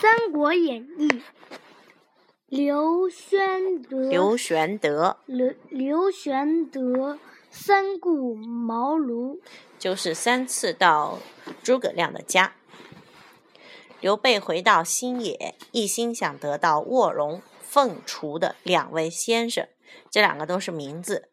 三国演义》，刘玄德，刘玄德，刘刘玄德三顾茅庐，就是三次到诸葛亮的家。刘备回到新野，一心想得到卧龙凤雏的两位先生，这两个都是名字，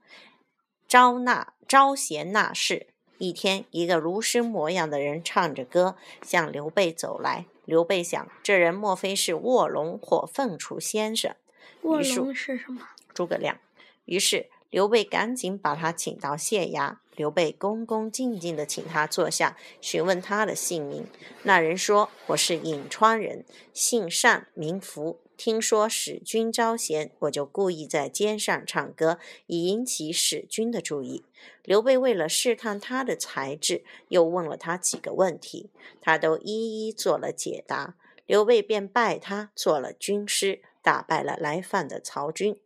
招纳招贤纳士。一天，一个儒生模样的人唱着歌向刘备走来。刘备想，这人莫非是卧龙或凤雏先生？卧龙是什么？诸葛亮。于是刘备赶紧把他请到县衙。刘备恭恭敬敬地请他坐下，询问他的姓名。那人说：“我是颍川人，姓单，名福。听说使君招贤，我就故意在街上唱歌，以引起使君的注意。”刘备为了试探他的才智，又问了他几个问题，他都一一做了解答。刘备便拜他做了军师，打败了来犯的曹军。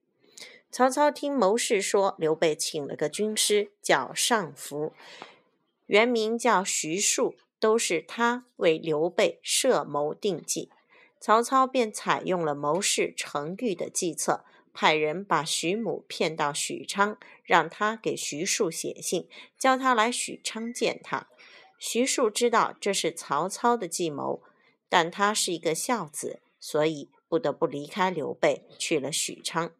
曹操听谋士说，刘备请了个军师，叫尚福，原名叫徐庶，都是他为刘备设谋定计。曹操便采用了谋士程昱的计策，派人把徐母骗到许昌，让他给徐庶写信，叫他来许昌见他。徐庶知道这是曹操的计谋，但他是一个孝子，所以不得不离开刘备，去了许昌。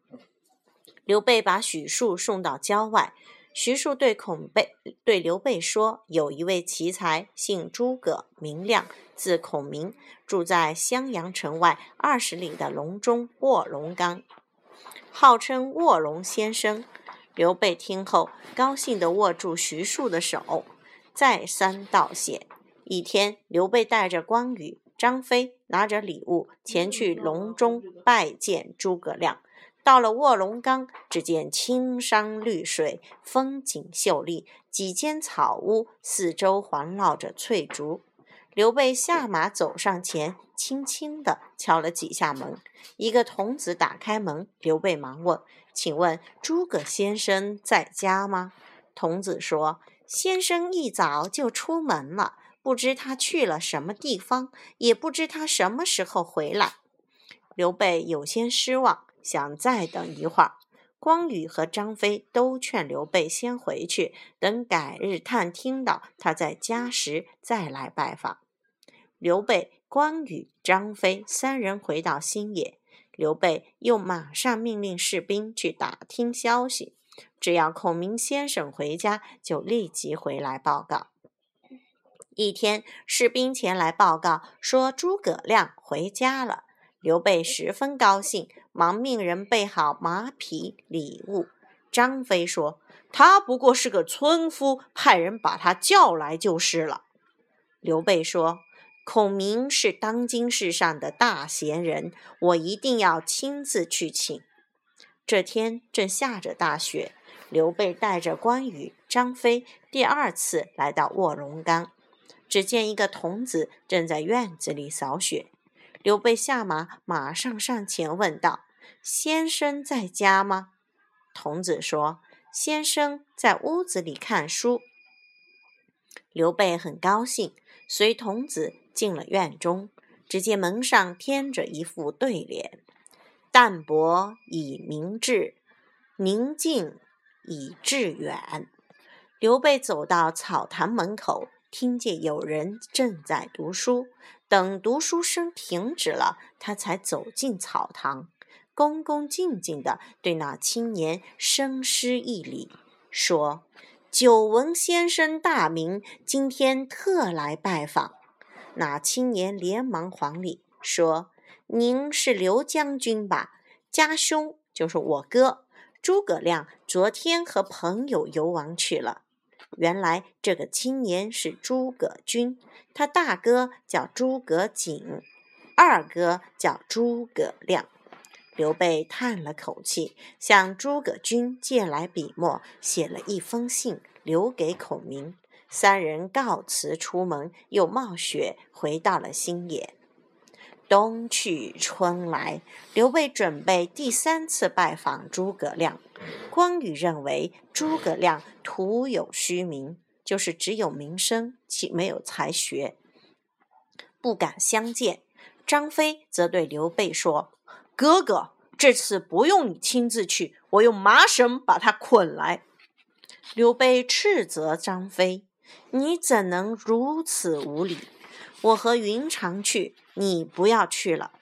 刘备把许庶送到郊外，徐庶对孔备对刘备说：“有一位奇才，姓诸葛，名亮，字孔明，住在襄阳城外二十里的隆中卧龙岗，号称卧龙先生。”刘备听后，高兴地握住徐庶的手，再三道谢。一天，刘备带着关羽、张飞，拿着礼物前去隆中拜见诸葛亮。到了卧龙岗，只见青山绿水，风景秀丽，几间草屋，四周环绕着翠竹。刘备下马走上前，轻轻地敲了几下门。一个童子打开门，刘备忙问：“请问诸葛先生在家吗？”童子说：“先生一早就出门了，不知他去了什么地方，也不知他什么时候回来。”刘备有些失望。想再等一会儿，关羽和张飞都劝刘备先回去，等改日探听到他在家时再来拜访。刘备、关羽、张飞三人回到新野，刘备又马上命令士兵去打听消息，只要孔明先生回家，就立即回来报告。一天，士兵前来报告说诸葛亮回家了。刘备十分高兴，忙命人备好马匹礼物。张飞说：“他不过是个村夫，派人把他叫来就是了。”刘备说：“孔明是当今世上的大贤人，我一定要亲自去请。”这天正下着大雪，刘备带着关羽、张飞第二次来到卧龙岗，只见一个童子正在院子里扫雪。刘备下马，马上上前问道：“先生在家吗？”童子说：“先生在屋子里看书。”刘备很高兴，随童子进了院中。只见门上贴着一副对联：“淡泊以明志，宁静以致远。”刘备走到草堂门口。听见有人正在读书，等读书声停止了，他才走进草堂，恭恭敬敬地对那青年深施一礼，说：“久闻先生大名，今天特来拜访。”那青年连忙还礼，说：“您是刘将军吧？家兄就是我哥诸葛亮，昨天和朋友游玩去了。”原来这个青年是诸葛均，他大哥叫诸葛瑾，二哥叫诸葛亮。刘备叹了口气，向诸葛均借来笔墨，写了一封信，留给孔明。三人告辞出门，又冒雪回到了新野。冬去春来，刘备准备第三次拜访诸葛亮。关羽认为诸葛亮徒有虚名，就是只有名声，其没有才学，不敢相见。张飞则对刘备说：“哥哥，这次不用你亲自去，我用麻绳把他捆来。”刘备斥责张飞：“你怎能如此无礼？我和云长去，你不要去了。”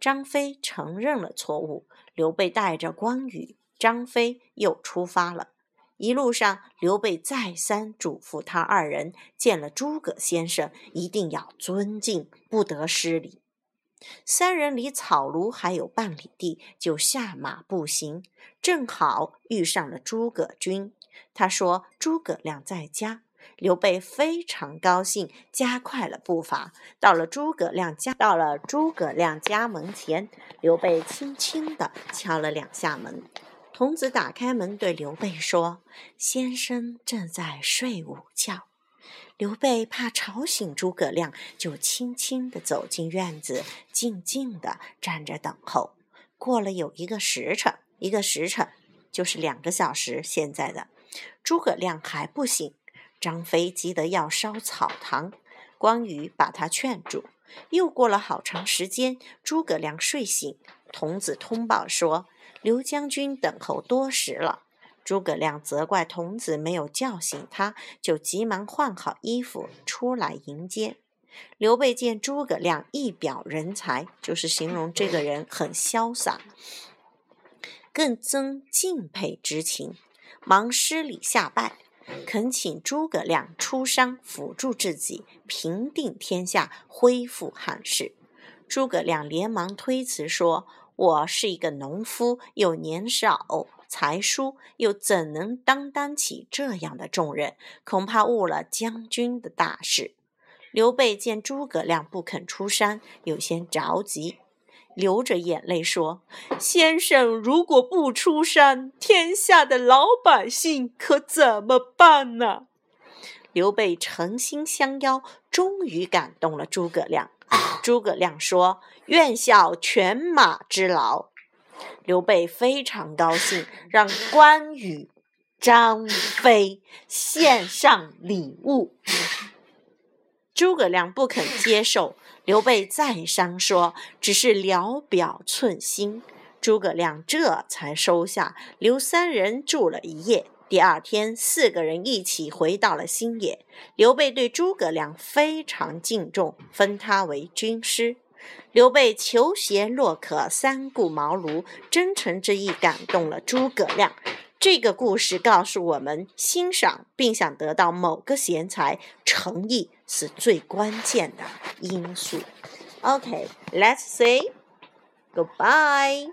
张飞承认了错误。刘备带着关羽、张飞又出发了。一路上，刘备再三嘱咐他二人，见了诸葛先生一定要尊敬，不得失礼。三人离草庐还有半里地，就下马步行，正好遇上了诸葛军。他说：“诸葛亮在家。”刘备非常高兴，加快了步伐。到了诸葛亮家，到了诸葛亮家门前，刘备轻轻地敲了两下门。童子打开门，对刘备说：“先生正在睡午觉。”刘备怕吵醒诸葛亮，就轻轻地走进院子，静静地站着等候。过了有一个时辰，一个时辰就是两个小时。现在的诸葛亮还不醒，张飞急得要烧草堂，关羽把他劝住。又过了好长时间，诸葛亮睡醒，童子通报说。刘将军等候多时了，诸葛亮责怪童子没有叫醒他，就急忙换好衣服出来迎接。刘备见诸葛亮一表人才，就是形容这个人很潇洒，更增敬佩之情，忙施礼下拜，恳请诸葛亮出山辅助自己，平定天下，恢复汉室。诸葛亮连忙推辞说。我是一个农夫，又年少才疏，又怎能担当起这样的重任？恐怕误了将军的大事。刘备见诸葛亮不肯出山，有些着急，流着眼泪说：“先生如果不出山，天下的老百姓可怎么办呢？”刘备诚心相邀，终于感动了诸葛亮。诸葛亮说：“愿效犬马之劳。”刘备非常高兴，让关羽、张飞献上礼物。诸葛亮不肯接受，刘备再三说：“只是聊表寸心。”诸葛亮这才收下，留三人住了一夜。第二天，四个人一起回到了新野。刘备对诸葛亮非常敬重，封他为军师。刘备求贤若渴，三顾茅庐，真诚之意感动了诸葛亮。这个故事告诉我们，欣赏并想得到某个贤才，诚意是最关键的因素。OK，let's say goodbye.